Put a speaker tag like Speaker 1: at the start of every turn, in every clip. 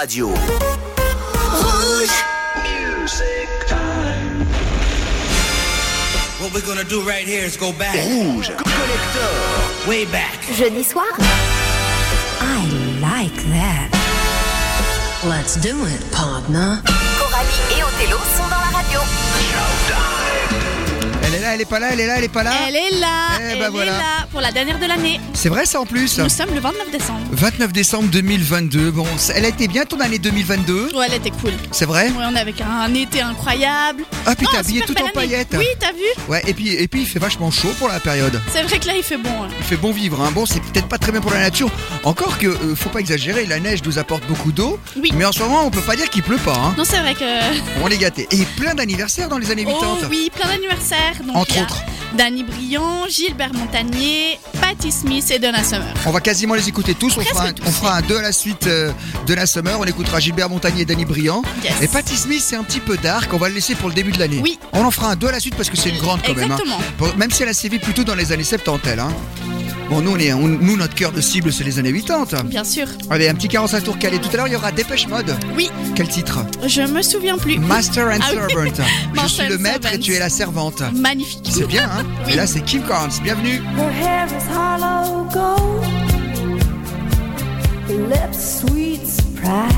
Speaker 1: radio.
Speaker 2: What we're gonna do right here is go back.
Speaker 1: Rouge. Collector.
Speaker 2: Way back.
Speaker 3: Jeudi soir,
Speaker 4: I like that. Let's do it, partner.
Speaker 3: Coralie et Othello sont dans la radio.
Speaker 5: Elle est là, elle est pas là, elle est là, elle est pas là.
Speaker 6: Elle est là,
Speaker 5: Eh
Speaker 6: elle
Speaker 5: ben
Speaker 6: est là pour la dernière de l'année.
Speaker 5: C'est vrai ça en plus
Speaker 6: Nous sommes le 29 décembre.
Speaker 5: 29 décembre 2022. Bon, elle a été bien ton année 2022
Speaker 6: Ouais, elle était cool.
Speaker 5: C'est vrai?
Speaker 6: Ouais, on est avec un été incroyable.
Speaker 5: Ah puis
Speaker 6: Non,
Speaker 5: t'es habillé
Speaker 6: super
Speaker 5: tout en
Speaker 6: année.
Speaker 5: paillettes.
Speaker 6: Oui, t'as vu?
Speaker 5: Ouais, et puis, et puis il fait vachement chaud pour la période.
Speaker 6: C'est vrai que là, il fait bon. hein.
Speaker 5: Il fait bon vivre. Hein. Bon, c'est peut-être pas très bien pour la nature. Encore que, euh, faut pas exagérer, la neige nous apporte beaucoup d'eau.
Speaker 6: Oui.
Speaker 5: Mais en ce moment, on peut pas dire qu'il pleut pas. Hein.
Speaker 6: Non, c'est vrai que.
Speaker 5: On est gâtés. Et plein d'anniversaires dans les années 80.
Speaker 6: Oh oui, plein d'anniversaires. Donc,
Speaker 5: Entre
Speaker 6: il y a
Speaker 5: autres.
Speaker 6: Danny Briand, Gilbert Montagnier, Patti Smith et Donna Summer.
Speaker 5: On va quasiment les écouter tous. On fera, un,
Speaker 6: tous.
Speaker 5: on fera un 2 à la suite euh, de la Summer. On écoutera Gilbert Montagnier et Danny Briand.
Speaker 6: Yes.
Speaker 5: Et Patti Smith, c'est un petit peu dark. On va le laisser pour le début de l'année.
Speaker 6: Oui.
Speaker 5: On en fera un 2 à la suite parce que c'est une grande quand même. hein. Même si elle a sévi plutôt dans les années 70, elle. Hein. Bon, nous, on est, on- nous, notre cœur de cible, c'est les années 80.
Speaker 6: Bien sûr.
Speaker 5: Allez, un petit 45 tours calé. Tout à l'heure, il y aura Dépêche Mode.
Speaker 6: Oui,
Speaker 5: Quel titre
Speaker 6: je me souviens plus.
Speaker 5: Master and
Speaker 6: Ah oui.
Speaker 5: Servant. Je
Speaker 6: Master
Speaker 5: suis le maître et
Speaker 6: Servant.
Speaker 5: tu es la servante.
Speaker 6: Magnifique.
Speaker 5: C'est bien, hein
Speaker 6: Oui.
Speaker 5: Et là, c'est Kim Carnes. Bienvenue.
Speaker 7: Her hair is hollow gold, her lips sweet surprise.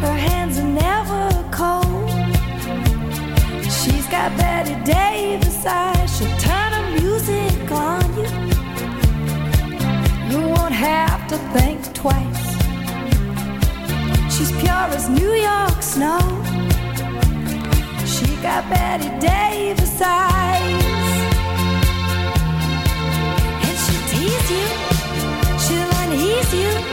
Speaker 7: Her hands are never cold. She's got Betty Davis eyes. She'll turn music on you. You won't have to think twice. She's pure as New York snow. She got Betty Davis eyes. And she'll tease you, she'll unease you.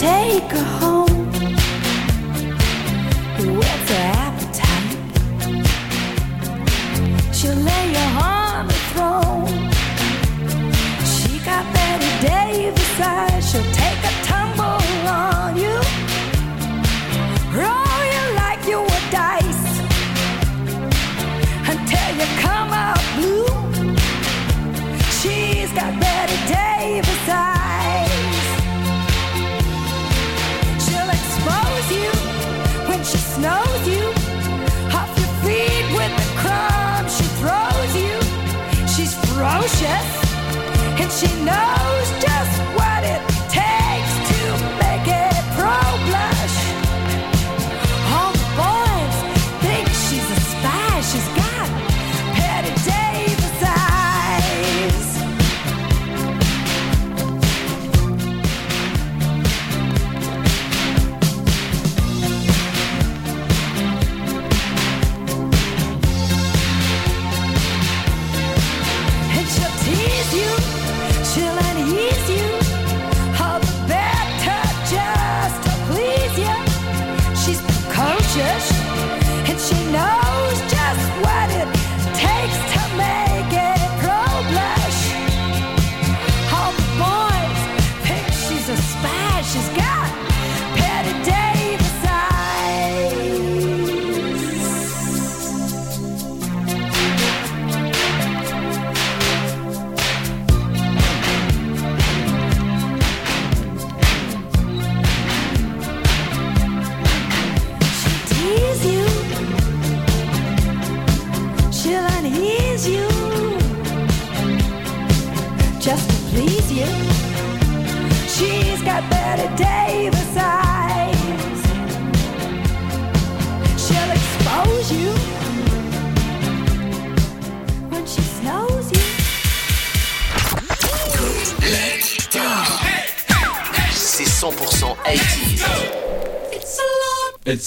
Speaker 7: Take her home. Whet's her appetite? She'll lay you on the throne. She got Betty Davis eyes. Ferocious. And she knows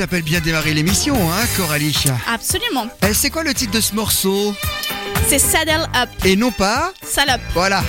Speaker 5: S'appelle bien démarrer l'émission, hein, Coralie
Speaker 6: Absolument.
Speaker 5: Eh, C'est quoi le titre de ce morceau?
Speaker 6: C'est Saddle Up.
Speaker 5: Et non pas
Speaker 6: Salope.
Speaker 5: Voilà.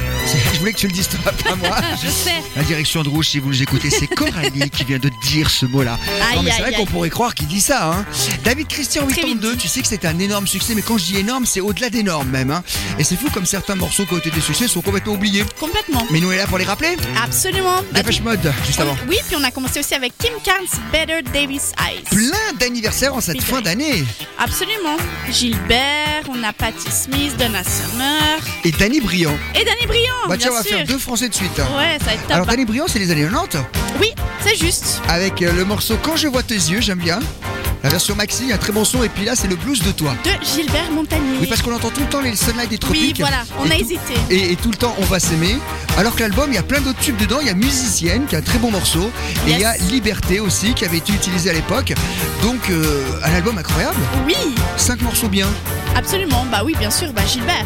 Speaker 5: Voulais que tu le dises toi, pas moi.
Speaker 6: Je sais.
Speaker 5: La direction de rouge, si vous nous écoutez, c'est Coralie qui vient de dire ce mot-là. Non, mais c'est vrai qu'on pourrait croire qu'il dit ça. Hein. David Christian
Speaker 6: Très
Speaker 5: 82,
Speaker 6: vite.
Speaker 5: tu sais que c'est un énorme succès, mais quand je dis énorme, c'est au-delà d'énorme même. Hein. Et c'est fou comme certains morceaux qui ont été des succès sont complètement oubliés.
Speaker 6: Complètement.
Speaker 5: Mais nous, on est là pour les rappeler.
Speaker 6: Absolument. Bah,
Speaker 5: Dépêche Mode, juste avant.
Speaker 6: Oui, puis on a commencé aussi avec Kim Carnes, Better Davis Eyes.
Speaker 5: Plein d'anniversaires en cette
Speaker 6: Big
Speaker 5: fin d'année.
Speaker 6: Absolument. Gilbert, on a Patti Smith, Donna Summer
Speaker 5: Et Danny Briand.
Speaker 6: et Danny Briand.
Speaker 5: Bah tiens, on va
Speaker 6: sûr.
Speaker 5: faire deux français de suite. hein.
Speaker 6: Ouais, ça va être top.
Speaker 5: Alors Briand, c'est les années 90.
Speaker 6: Oui, c'est juste.
Speaker 5: Avec euh, le morceau Quand je vois tes yeux, j'aime bien. La version maxi, un très bon son. Et puis là, c'est le blues de toi.
Speaker 6: De Gilbert Montagnier.
Speaker 5: Oui, parce qu'on entend tout le temps les Sunlight des tropiques.
Speaker 6: Oui, voilà, on a
Speaker 5: tout-
Speaker 6: hésité.
Speaker 5: Et, et tout le temps, on va s'aimer. Alors que l'album, il y a plein d'autres tubes dedans. Il y a Musicienne, qui est un très bon morceau. Et il y a. Liberté aussi, qui avait été utilisé à l'époque. Donc, euh, un album incroyable.
Speaker 6: Oui,
Speaker 5: Cinq morceaux bien.
Speaker 6: absolument. Bah oui, bien sûr. Bah Gilbert.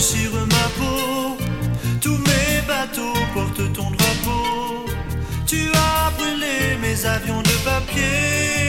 Speaker 8: Déchire ma peau. Tous mes bateaux portent ton drapeau. Tu as brûlé mes avions de papier.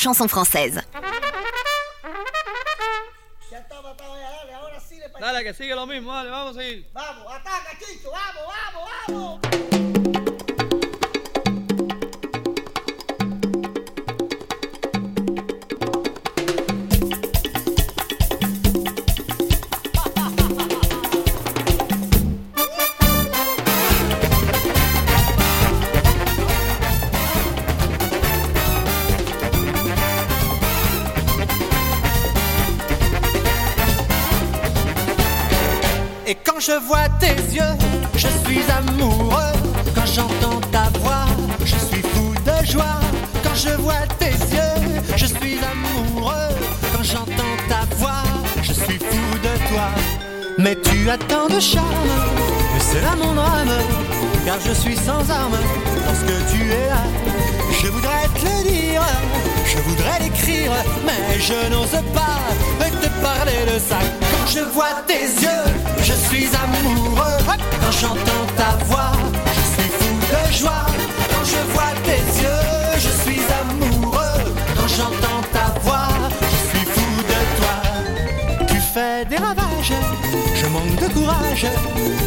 Speaker 3: Chanson française.
Speaker 9: Dale, que sigue lo mismo, dale, vamos a seguir.
Speaker 10: Vois tes yeux, je suis amoureux. Quand j'entends ta voix, je suis fou de joie. Quand je vois tes yeux, je suis amoureux. Quand j'entends ta voix, je suis fou de toi. Mais tu as tant de charme, et c'est là mon drame. Car je suis sans arme lorsque tu es là. Je voudrais te le dire, je voudrais l'écrire, mais je n'ose pas te parler de ça. Quand je vois tes yeux, je suis amoureux. Quand j'entends ta voix, je suis fou de joie. Quand je vois tes yeux, je suis amoureux. Quand j'entends ta voix, je suis fou de toi. Tu fais des ravages, je manque de courage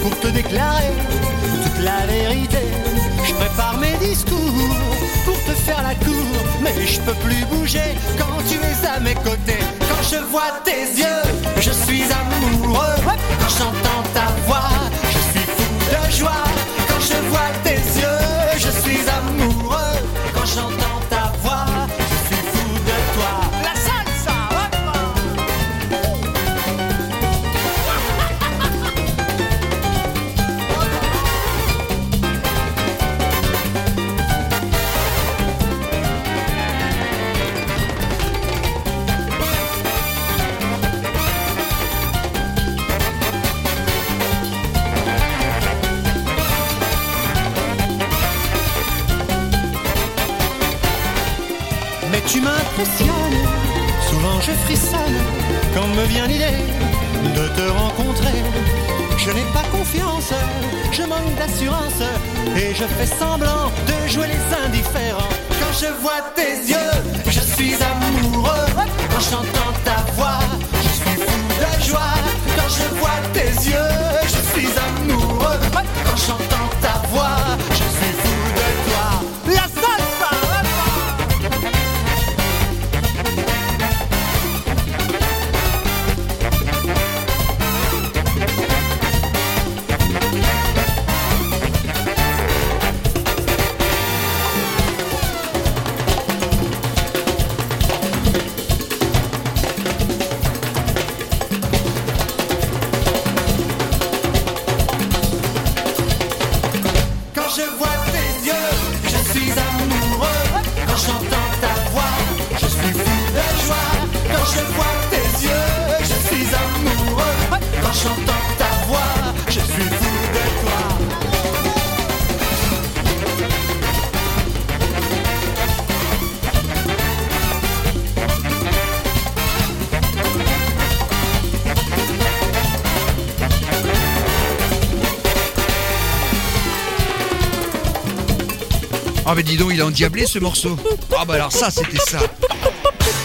Speaker 10: pour te déclarer toute la vérité. Je prépare mes discours faire la cour, mais je peux plus bouger quand tu es à mes côtés. Quand je vois tes yeux, je suis amoureux. Quand j'entends ta voix, je suis fou de joie. Quand je vois tes yeux, je suis amoureux. Quand j'entends souvent je frissonne quand me vient l'idée de te rencontrer. Je n'ai pas confiance, je manque d'assurance et je fais semblant de jouer les indifférents. Quand je vois tes yeux,
Speaker 5: dis donc, il a endiablé ce morceau. Ah, bah alors ça, c'était ça.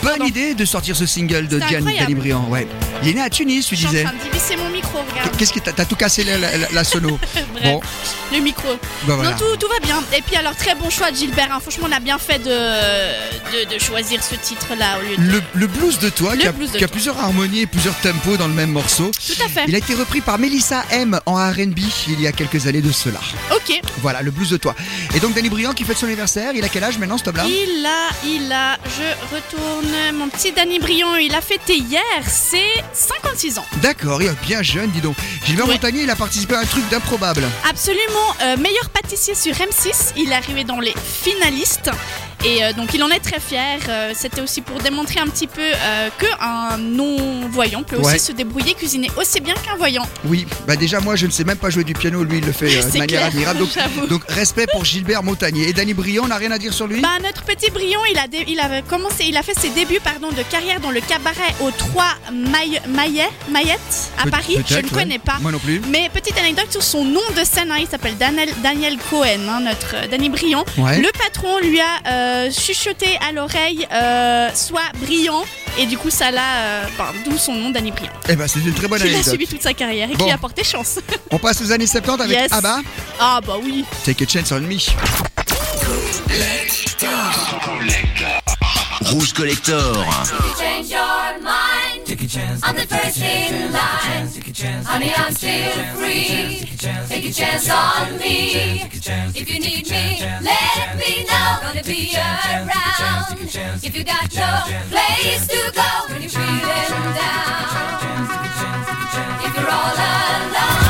Speaker 5: Bonne idée de sortir ce single de Diane Briand. Ouais. Il est né à Tunis, tu disais.
Speaker 6: train de divisser mon micro, regarde.
Speaker 5: Qu'est-ce que t'as tout cassé la, la- la- la sono
Speaker 6: Bref,
Speaker 5: Bon,
Speaker 6: le micro.
Speaker 5: bah voilà.
Speaker 6: Non, tout, tout va bien. Et puis alors, très bon choix de Gilbert. hein. Franchement, on a bien fait de, de, de choisir ce titre-là au lieu de...
Speaker 5: Le, le blues de toi,
Speaker 6: Le
Speaker 5: qui a,
Speaker 6: blues de
Speaker 5: qui a
Speaker 6: toi.
Speaker 5: plusieurs harmonies et plusieurs tempos dans le même morceau.
Speaker 6: Tout à fait.
Speaker 5: Il a été repris par Melissa M en R&B il y a quelques années de cela.
Speaker 6: Ok.
Speaker 5: Voilà, le blues de toi. Et donc Danny Briand qui fête son anniversaire, il a quel âge maintenant ce là
Speaker 6: Il a, il a, je retourne, mon petit Danny Briand, il a fêté hier, c'est 56 ans.
Speaker 5: D'accord, il est bien jeune, dis donc. Gilbert
Speaker 6: Ouais.
Speaker 5: Montagnier, il a participé à un truc d'improbable.
Speaker 6: Absolument, euh, meilleur pâtissier sur M6, il est arrivé dans les finalistes. Et euh, donc il en est très fier. Euh, C'était aussi pour démontrer un petit peu euh, qu'un non-voyant peut
Speaker 5: Ouais.
Speaker 6: aussi se débrouiller, cuisiner aussi bien qu'un voyant.
Speaker 5: Oui, bah déjà moi je ne sais même pas jouer du piano, lui il le fait euh, de manière
Speaker 6: clair,
Speaker 5: admirable. Donc, respect pour Gilbert Montagnier. Et Danny Briand, on n'a rien à dire sur lui?
Speaker 6: Bah, notre petit Brion, il a, il a commencé, il a fait ses débuts pardon, de carrière dans le cabaret aux 3 Maillet, Maillettes à Paris. Je ne
Speaker 5: ouais.
Speaker 6: connais pas.
Speaker 5: Moi non plus.
Speaker 6: Mais petite anecdote sur son nom de scène, hein, il s'appelle Daniel, Daniel Cohen, hein, notre Danny.
Speaker 5: Ouais.
Speaker 6: Le patron lui a euh, chuchoté à l'oreille euh, Sois brillant. Et du coup, ça l'a. euh, D'où son nom, Danny Briand.
Speaker 5: Eh ben c'est une très bonne
Speaker 6: Qui l'a
Speaker 5: anecdote.
Speaker 6: suivi toute sa carrière et
Speaker 5: Bon.
Speaker 6: qui lui a porté chance.
Speaker 5: On passe aux années 70 avec
Speaker 6: Yes.
Speaker 5: ABBA.
Speaker 6: Ah, bah oui.
Speaker 5: Take a chance on me.
Speaker 1: Rouge Collector.
Speaker 7: Change your mind.
Speaker 11: Chance.
Speaker 7: I'm the first in line.
Speaker 11: Take a chance.
Speaker 7: Honey, I'm still free. Take a chance on me. If you need me, let me know. Gonna be around. If you got no place to go when you're feeling down. If you're all alone,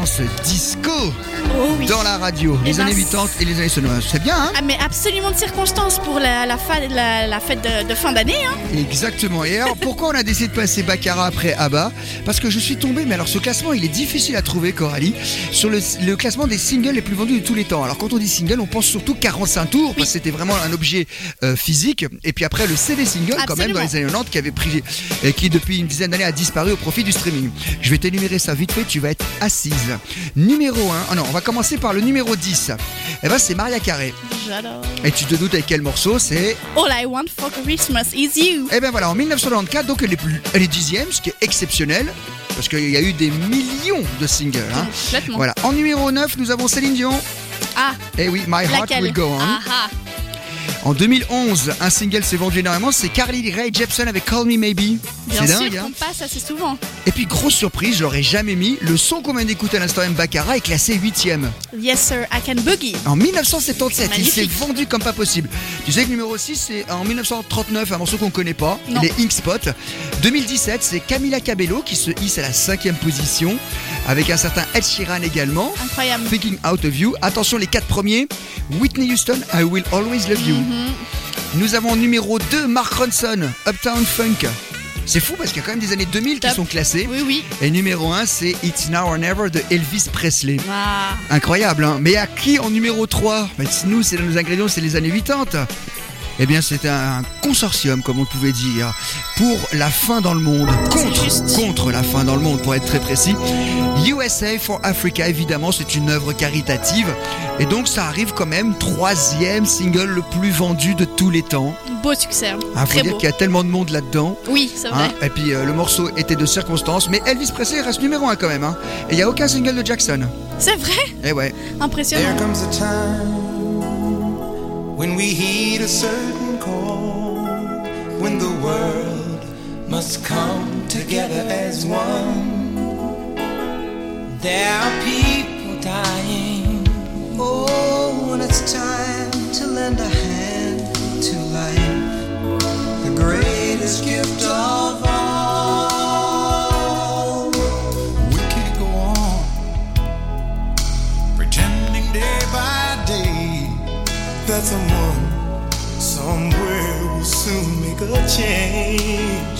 Speaker 5: Ambiance disco
Speaker 6: Oh oui.
Speaker 5: dans la radio.
Speaker 6: Eh
Speaker 5: Les
Speaker 6: ben,
Speaker 5: années 80 et les années 90. C'est bien, hein
Speaker 6: Ah mais absolument de circonstance pour la, la, fa- la- la fête de, de fin d'année. Hein.
Speaker 5: Exactement. Et alors, pourquoi on a décidé de passer Baccarat après ABBA? Parce que je suis tombé, mais alors ce classement, il est difficile à trouver, Coralie, sur le, le classement des singles les plus vendus de tous les temps. Alors, quand on dit single, on pense surtout 45 tours, parce que c'était vraiment un objet euh, physique. Et puis après, le CD single, quand même, dans les années 90, qui avait pris, et qui depuis une dizaine d'années a disparu au profit du streaming. Je vais t'énumérer ça vite fait, tu vas être assise. Numéro 1, oh non, on va commencer par le numéro 10. Eh ben, c'est Maria Carré.
Speaker 6: J'adore.
Speaker 5: Et tu te doutes avec quel morceau C'est
Speaker 6: All I want for Christmas is you.
Speaker 5: Eh bien voilà, en 1994, donc elle est, plus, elle est dixième, ce qui est exceptionnel, parce qu'il y a eu des millions de singles. hein.
Speaker 6: Complètement.
Speaker 5: Voilà. En numéro 9, nous avons Céline Dion.
Speaker 6: Ah,
Speaker 5: Eh oui, My Heart
Speaker 6: laquelle
Speaker 5: Will Go On.
Speaker 6: Ah, ah.
Speaker 5: En 2011, un single s'est vendu énormément, c'est Carly Rae Jepsen avec Call Me Maybe. C'est
Speaker 6: sûr
Speaker 5: dingue. hein.
Speaker 6: qu'on passe assez souvent.
Speaker 5: Et puis, grosse surprise, je l'aurais jamais mis, le son qu'on vient d'écouter à l'instant M. Baccarat est classé 8ème.
Speaker 6: Yes sir, I can boogie.
Speaker 5: En 1977, il s'est vendu comme pas possible. Tu sais que numéro 6, c'est en 1939, un morceau qu'on connaît pas,
Speaker 6: Non.
Speaker 5: les Ink Spot. 2017, c'est Camila Cabello qui se hisse à la cinquième position, avec un certain Ed Sheeran également.
Speaker 6: Incroyable.
Speaker 5: Thinking Out of You. Attention, les quatre premiers. Whitney Houston, I Will Always Love You.
Speaker 6: Mhm.
Speaker 5: Nous avons en numéro 2, Mark Ronson, Uptown Funk. C'est fou parce qu'il y a quand même des années 2000 qui sont classés.
Speaker 6: Oui, oui.
Speaker 5: Et numéro 1, c'est It's Now or Never de Elvis Presley.
Speaker 6: Ah.
Speaker 5: Incroyable, hein Mais à qui en numéro 3 Ben, Nous, c'est dans nos ingrédients, c'est les années 80. Eh bien, c'est un consortium, comme on pouvait dire, pour la fin dans le monde. Contre, contre la fin dans le monde, pour être très précis. Il USA for Africa, évidemment, c'est une œuvre caritative. Et donc, ça arrive quand même troisième single le plus vendu de tous les temps.
Speaker 6: Beau succès. hein.
Speaker 5: Il faut dire qu'il y a tellement de monde là-dedans.
Speaker 6: Oui, c'est vrai.
Speaker 5: Hein, et puis euh, le morceau était de circonstance, mais Elvis Presley reste numéro un quand même. hein. Et il n'y a aucun single de Jackson.
Speaker 6: C'est vrai?
Speaker 5: Et ouais.
Speaker 6: Impressionnant.
Speaker 12: There comes a time when we heed a certain call, when the world must come together as one. There are people dying. Oh, when it's time to lend a hand to life, the greatest gift of all. We can't go on pretending day by day that someone somewhere will soon make a change.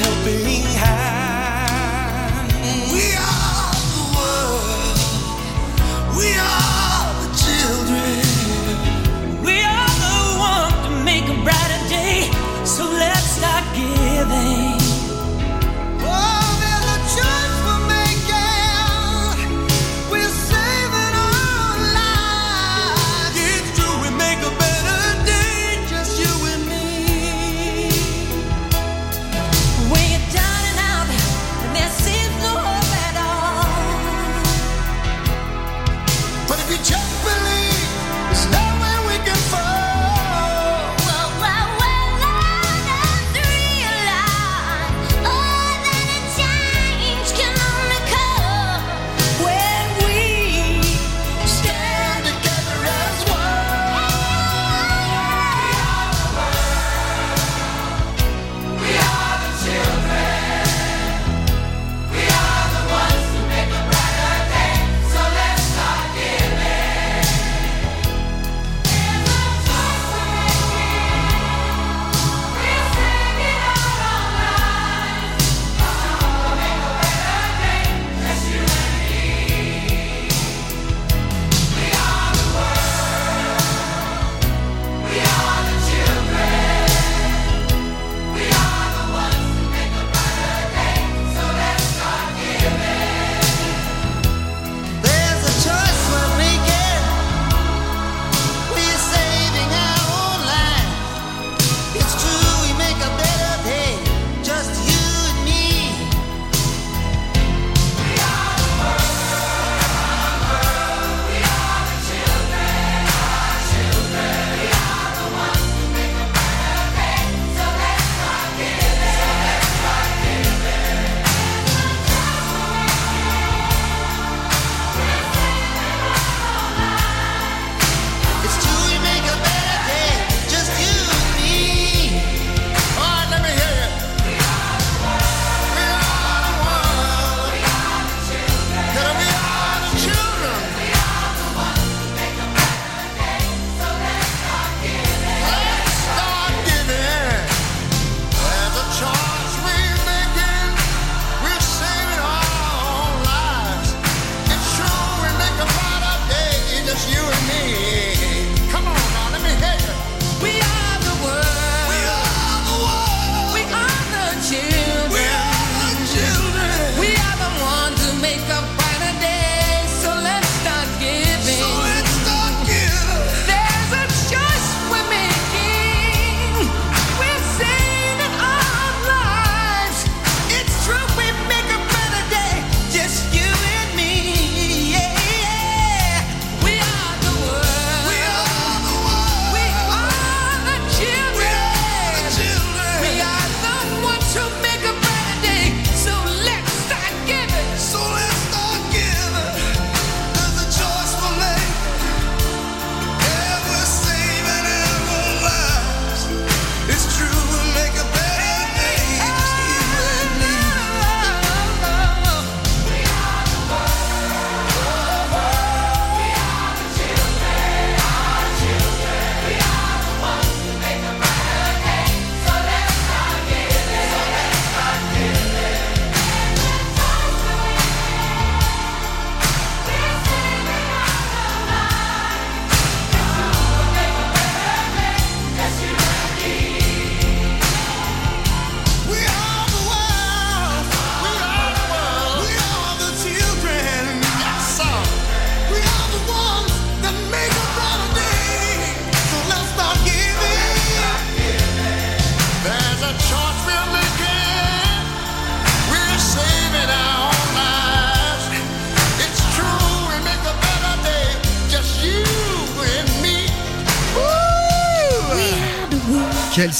Speaker 12: helping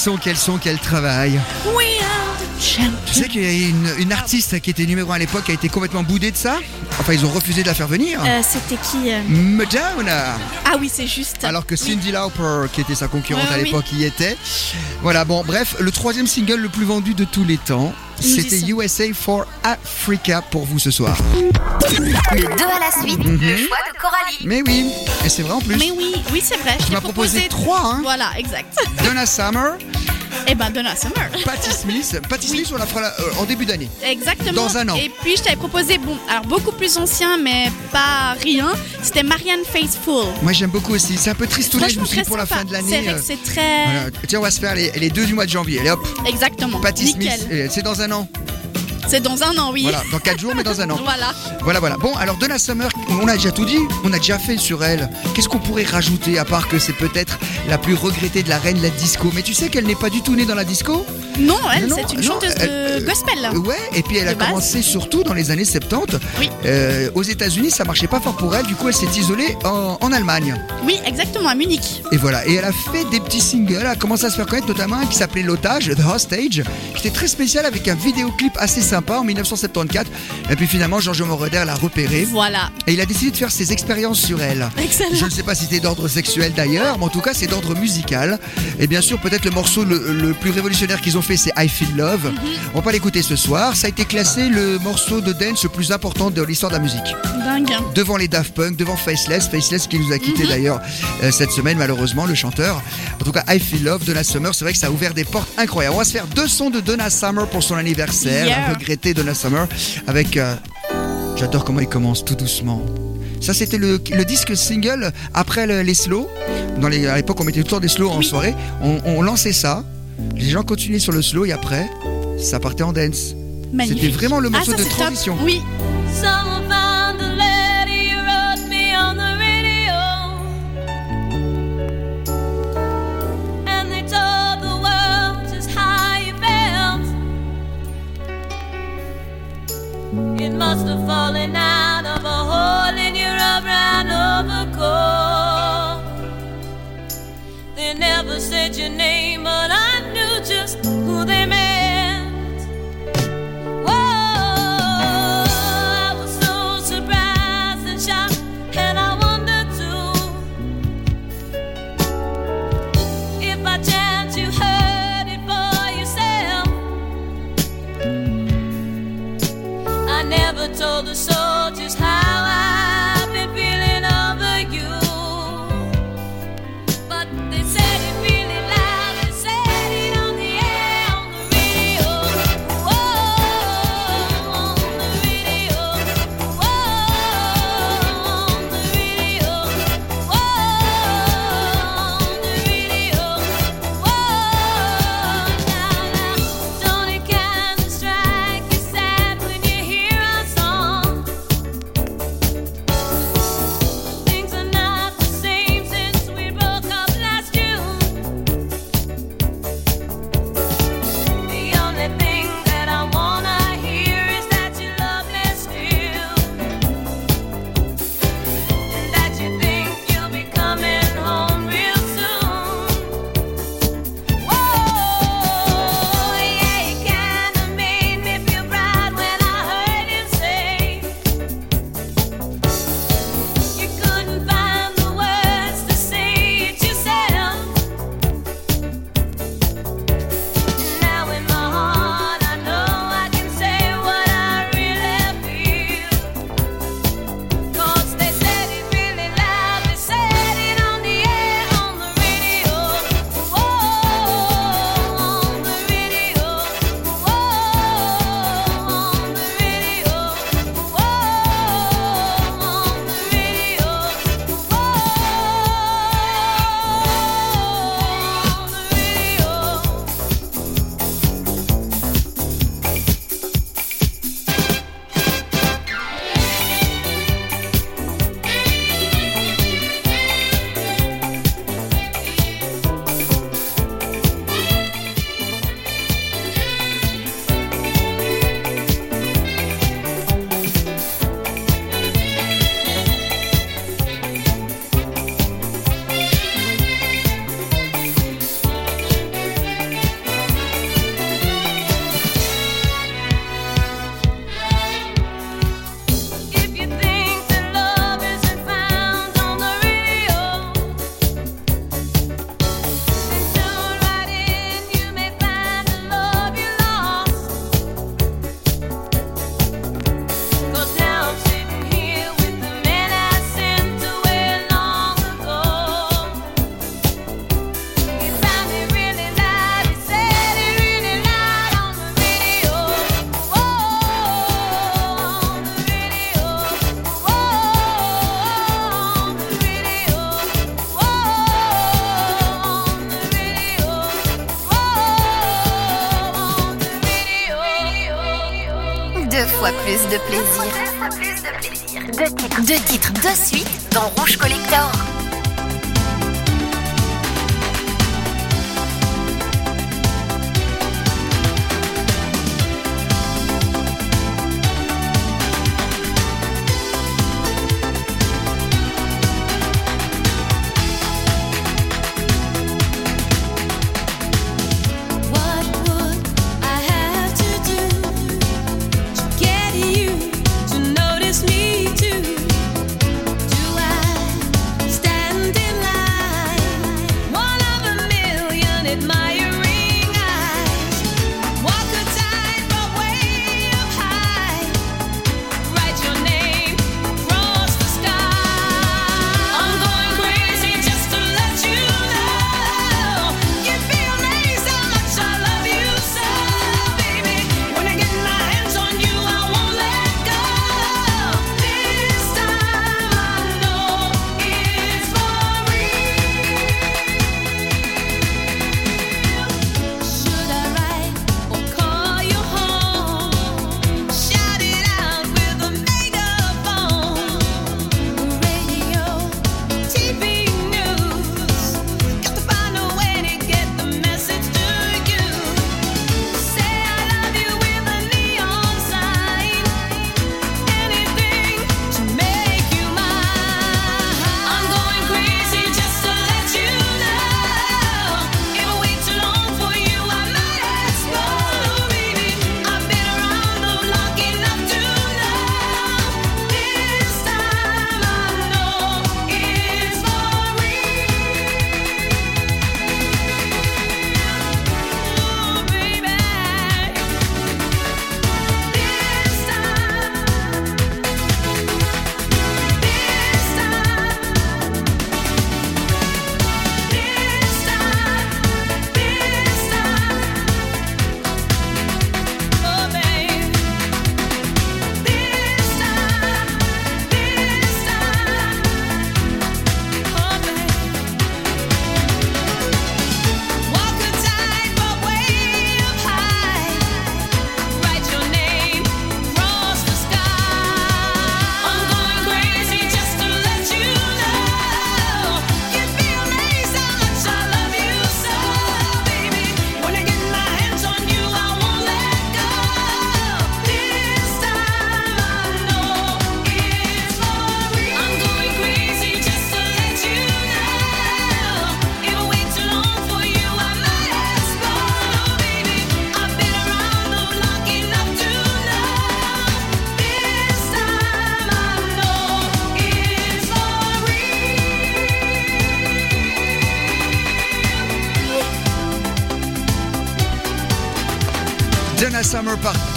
Speaker 5: Quel son, quel son, quel travail.
Speaker 6: We are the champions.
Speaker 5: Tu sais qu'il y a une, une artiste qui était numéro 1 à l'époque qui a été complètement boudée de ça Enfin, ils ont refusé de la faire venir.
Speaker 6: Euh, C'était qui euh
Speaker 5: Madonna
Speaker 6: Ah oui, c'est juste.
Speaker 5: Alors que Cindy Lauper, qui était sa concurrente
Speaker 6: Ouais,
Speaker 5: à
Speaker 6: oui.
Speaker 5: l'époque, y était. Voilà, bon, bref, le troisième single le plus vendu de tous les temps, c'était
Speaker 6: sont.
Speaker 5: USA for Africa pour vous ce soir.
Speaker 13: Le 2 à la suite,
Speaker 5: Mhm.
Speaker 13: le choix de Coralie.
Speaker 5: Mais oui, et c'est vrai en plus.
Speaker 6: Mais oui, oui, c'est vrai. je
Speaker 5: Tu m'as proposé trois, hein.
Speaker 6: Voilà, exact.
Speaker 5: Donna Summer,
Speaker 6: Eh ben, Donna Summer.
Speaker 5: Patti euh, Patti Smith, on la fera euh, en début d'année.
Speaker 6: Exactement.
Speaker 5: Dans un an.
Speaker 6: Et puis je t'avais proposé, bon, alors beaucoup plus ancien, mais pas rien. C'était Marianne Faithfull.
Speaker 5: Moi j'aime beaucoup aussi. C'est un peu tristounet, je me suis pour la fin de
Speaker 6: C'est
Speaker 5: l'année.
Speaker 6: vrai que
Speaker 5: euh,
Speaker 6: c'est très.
Speaker 5: voilà. Tiens, on va se faire les, les deux du mois de janvier. Allez hop,
Speaker 6: Exactement. Nickel.
Speaker 5: Smith, euh, c'est dans un an.
Speaker 6: C'est dans un an, oui.
Speaker 5: Voilà, dans 4 jours, mais dans un an.
Speaker 6: Voilà.
Speaker 5: Voilà, voilà. Bon, alors Donna Summer, on a déjà tout dit, on a déjà fait sur elle. Qu'est-ce qu'on pourrait rajouter à part que c'est peut-être la plus regrettée de la reine de la disco? Mais tu sais qu'elle n'est pas du tout née dans la disco?
Speaker 6: Non, elle, c'est une
Speaker 5: non,
Speaker 6: chanteuse
Speaker 5: elle,
Speaker 6: de
Speaker 5: euh,
Speaker 6: gospel.
Speaker 5: Ouais, et puis elle a
Speaker 6: De base.
Speaker 5: commencé surtout dans les années 70.
Speaker 6: Oui.
Speaker 5: Euh, aux États-Unis, ça marchait pas fort pour elle, du coup elle s'est isolée en, en Allemagne.
Speaker 6: Oui, exactement, à Munich.
Speaker 5: Et voilà, et elle a fait des petits singles, elle a commencé à se faire connaître notamment un qui s'appelait L'Otage, The Hostage, qui était très spécial avec un vidéoclip assez sympa en 1974. Et puis finalement, Giorgio Moroder l'a repéré.
Speaker 6: Voilà.
Speaker 5: Et il a décidé de faire ses expériences sur elle.
Speaker 6: Excellent.
Speaker 5: Je ne sais pas si c'était d'ordre sexuel d'ailleurs, mais en tout cas c'est d'ordre musical. Et bien sûr, peut-être le morceau le, le plus révolutionnaire qu'ils ont fait, c'est I Feel Love.
Speaker 6: Mhm.
Speaker 5: On va pas l'écouter ce soir. Ça a été classé le morceau de dance le plus important de l'histoire de la musique.
Speaker 6: Dingue.
Speaker 5: Devant les Daft Punk, devant Faceless, Faceless qui nous a quitté
Speaker 6: Mhm.
Speaker 5: d'ailleurs euh, cette semaine malheureusement, le chanteur. En tout cas, I Feel Love, Donna Summer, c'est vrai que ça a ouvert des portes incroyables. On va se faire deux sons de Donna Summer pour son anniversaire,
Speaker 6: Yeah.
Speaker 5: Regrettée Donna Summer, avec... euh, J'adore comment il commence tout doucement. Ça, c'était le, le disque single après le- les slows. Dans les, à l'époque, on mettait tout le temps des slows en soirée. On, on lançait ça. Les gens continuaient sur le slow et après, ça partait en dance. C'était vraiment le
Speaker 6: Ah,
Speaker 5: morceau
Speaker 6: ça,
Speaker 5: de
Speaker 6: top.
Speaker 5: transition.
Speaker 6: Oui.
Speaker 3: Must have fallen out of a hole in your brown overcoat. They never said your name, but I just how de suite dans Rouge Collector.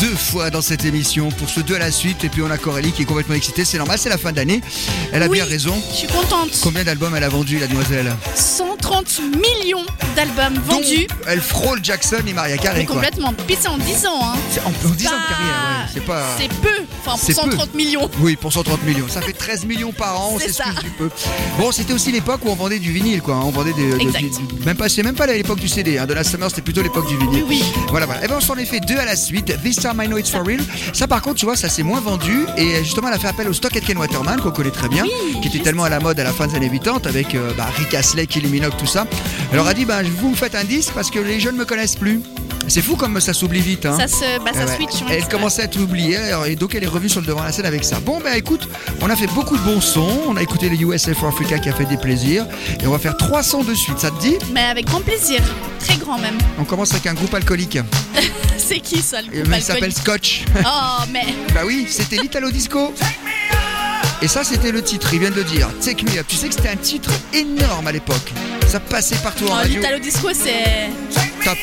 Speaker 5: Deux fois dans cette émission pour ce deux à la suite. Et puis on a Coralie qui est complètement excitée. C'est normal, c'est la fin d'année. Elle a
Speaker 6: Oui,
Speaker 5: bien raison.
Speaker 6: Je suis contente.
Speaker 5: Combien d'albums elle a vendu, la demoiselle
Speaker 6: 130 millions d'albums vendus.
Speaker 5: Donc, Elle frôle Jackson et Maria Carey.
Speaker 6: Complètement. Puis c'est en 10 ans. Hein.
Speaker 5: C'est en, en 10 ans de carrière, ouais. C'est pas.
Speaker 6: C'est peu. Enfin, pour
Speaker 5: peu.
Speaker 6: 130 millions.
Speaker 5: Oui, pour 130 millions. Ça fait 13 millions par an, on
Speaker 6: C'est ça.
Speaker 5: du peu. Bon, c'était aussi l'époque où on vendait du vinyle, quoi. hein. On vendait des. de-
Speaker 6: Exact.
Speaker 5: même pas, c'est même pas l'époque du CD. Hein. Donna Summer, c'était plutôt l'époque du vinyle.
Speaker 6: Oui,
Speaker 5: Voilà, voilà. Et ben, on s'en est fait deux à la suite. This time I know it's for real. Ça, par contre, tu vois, ça s'est moins vendu. Et justement, elle a fait appel au stock Ken Waterman, qu'on connaît très bien, qui était tellement à la mode à la fin des années 80 avec euh, bah, Rick Astley, Kylie Minogue, tout ça. Elle leur a dit, bah, vous me faites un disque parce que les jeunes me connaissent plus. C'est fou comme ça s'oublie vite. Hein.
Speaker 6: Ça se, bah, ça
Speaker 5: ouais.
Speaker 6: switch.
Speaker 5: Elle commençait à être oubliée alors, et donc elle est revenue sur le devant de la scène avec ça. Bon bah écoute, on a fait beaucoup de bons sons, on a écouté les USA for Africa qui a fait des plaisirs et on va faire trois sons de suite, ça te dit?
Speaker 6: Mais avec grand plaisir. Très grand même.
Speaker 5: On commence avec un groupe alcoolique,
Speaker 6: c'est qui ça le
Speaker 5: Et,
Speaker 6: groupe
Speaker 5: il s'appelle Scotch.
Speaker 6: Oh, mais.
Speaker 5: bah oui, c'était l'Italo Disco. Et ça c'était le titre, il vient de le dire, Take Me Up. Tu sais que c'était un titre énorme à l'époque. Ça passait partout en
Speaker 6: Oh,
Speaker 5: radio.
Speaker 6: L'Italo Disco, c'est.
Speaker 5: Top.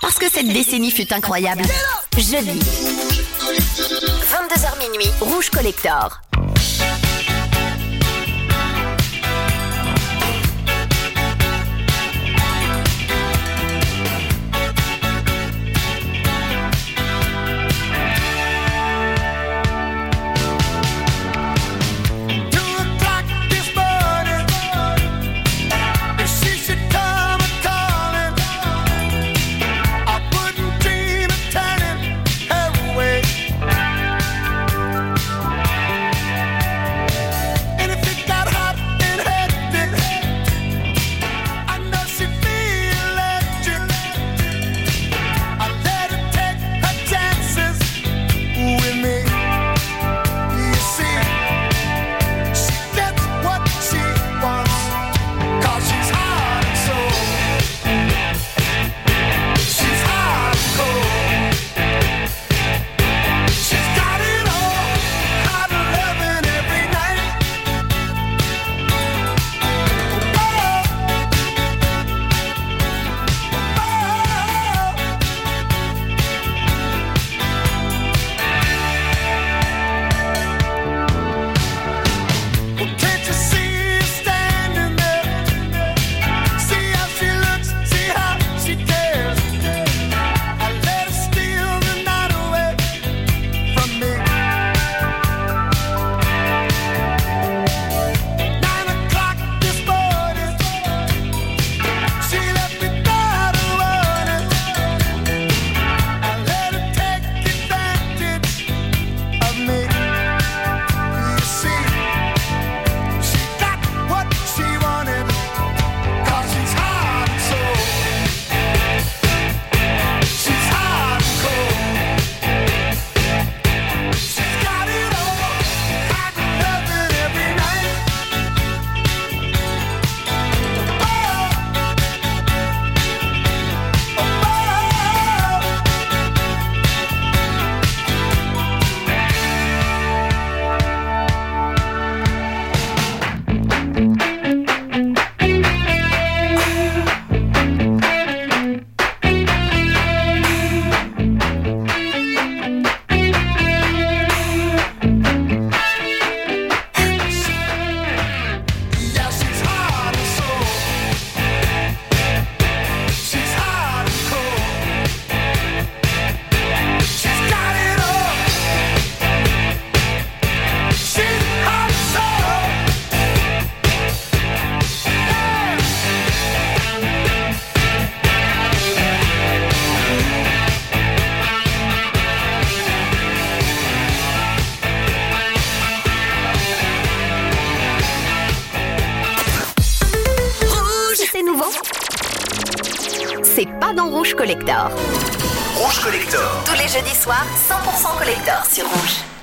Speaker 12: Parce que cette décennie fut incroyable. Jeudi. 22h minuit, Rouge Collector.
Speaker 13: C'est pas dans Rouge Collector.
Speaker 14: Rouge Collector.
Speaker 13: Tous les jeudis soirs, 100% collector sur Rouge.